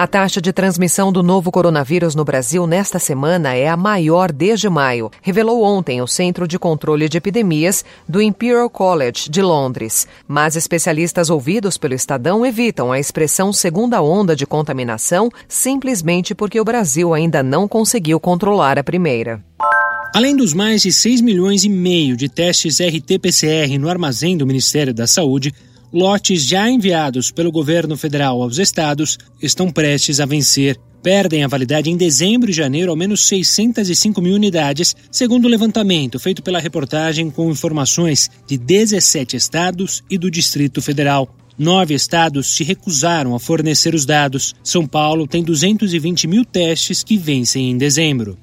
A taxa de transmissão do novo coronavírus no Brasil nesta semana é a maior desde maio, revelou ontem o Centro de Controle de Epidemias do Imperial College de Londres. Mas especialistas ouvidos pelo Estadão evitam a expressão segunda onda de contaminação simplesmente porque o Brasil ainda não conseguiu controlar a primeira. Além dos mais de 6 milhões e meio de testes RT-PCR no armazém do Ministério da Saúde, lotes já enviados pelo governo federal aos estados estão prestes a vencer. Perdem a validade em dezembro e janeiro ao menos 605 mil unidades, segundo o levantamento feito pela reportagem com informações de 17 estados e do Distrito Federal. Nove estados se recusaram a fornecer os dados. São Paulo tem 220 mil testes que vencem em dezembro.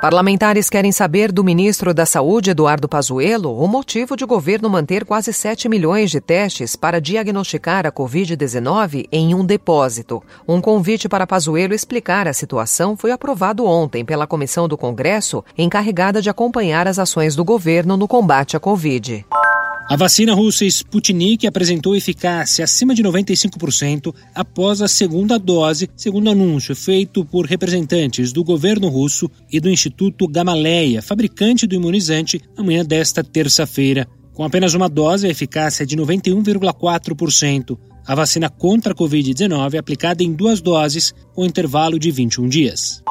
Parlamentares querem saber do ministro da Saúde, Eduardo Pazuello, o motivo de o governo manter quase 7 milhões de testes para diagnosticar a Covid-19 em um depósito. Um convite para Pazuello explicar a situação foi aprovado ontem pela comissão do Congresso encarregada de acompanhar as ações do governo no combate à Covid. A vacina russa Sputnik apresentou eficácia acima de 95% após a segunda dose, segundo anúncio feito por representantes do governo russo e do Instituto Gamaleya, fabricante do imunizante, amanhã desta terça-feira. Com apenas uma dose, a eficácia é de 91,4%. A vacina contra a Covid-19 é aplicada em duas doses, com intervalo de 21 dias.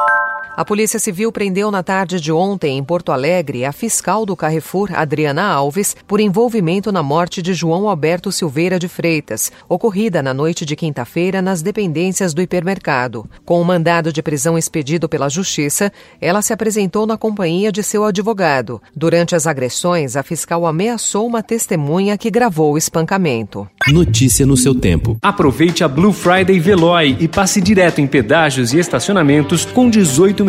A Polícia Civil prendeu na tarde de ontem, em Porto Alegre, a fiscal do Carrefour, Adriana Alves, por envolvimento na morte de João Alberto Silveira de Freitas, ocorrida na noite de quinta-feira nas dependências do hipermercado. Com o um mandado de prisão expedido pela Justiça, ela se apresentou na companhia de seu advogado. Durante as agressões, a fiscal ameaçou uma testemunha que gravou o espancamento. Notícia no seu tempo. Aproveite a Blue Friday Veloy e passe direto em pedágios e estacionamentos com 18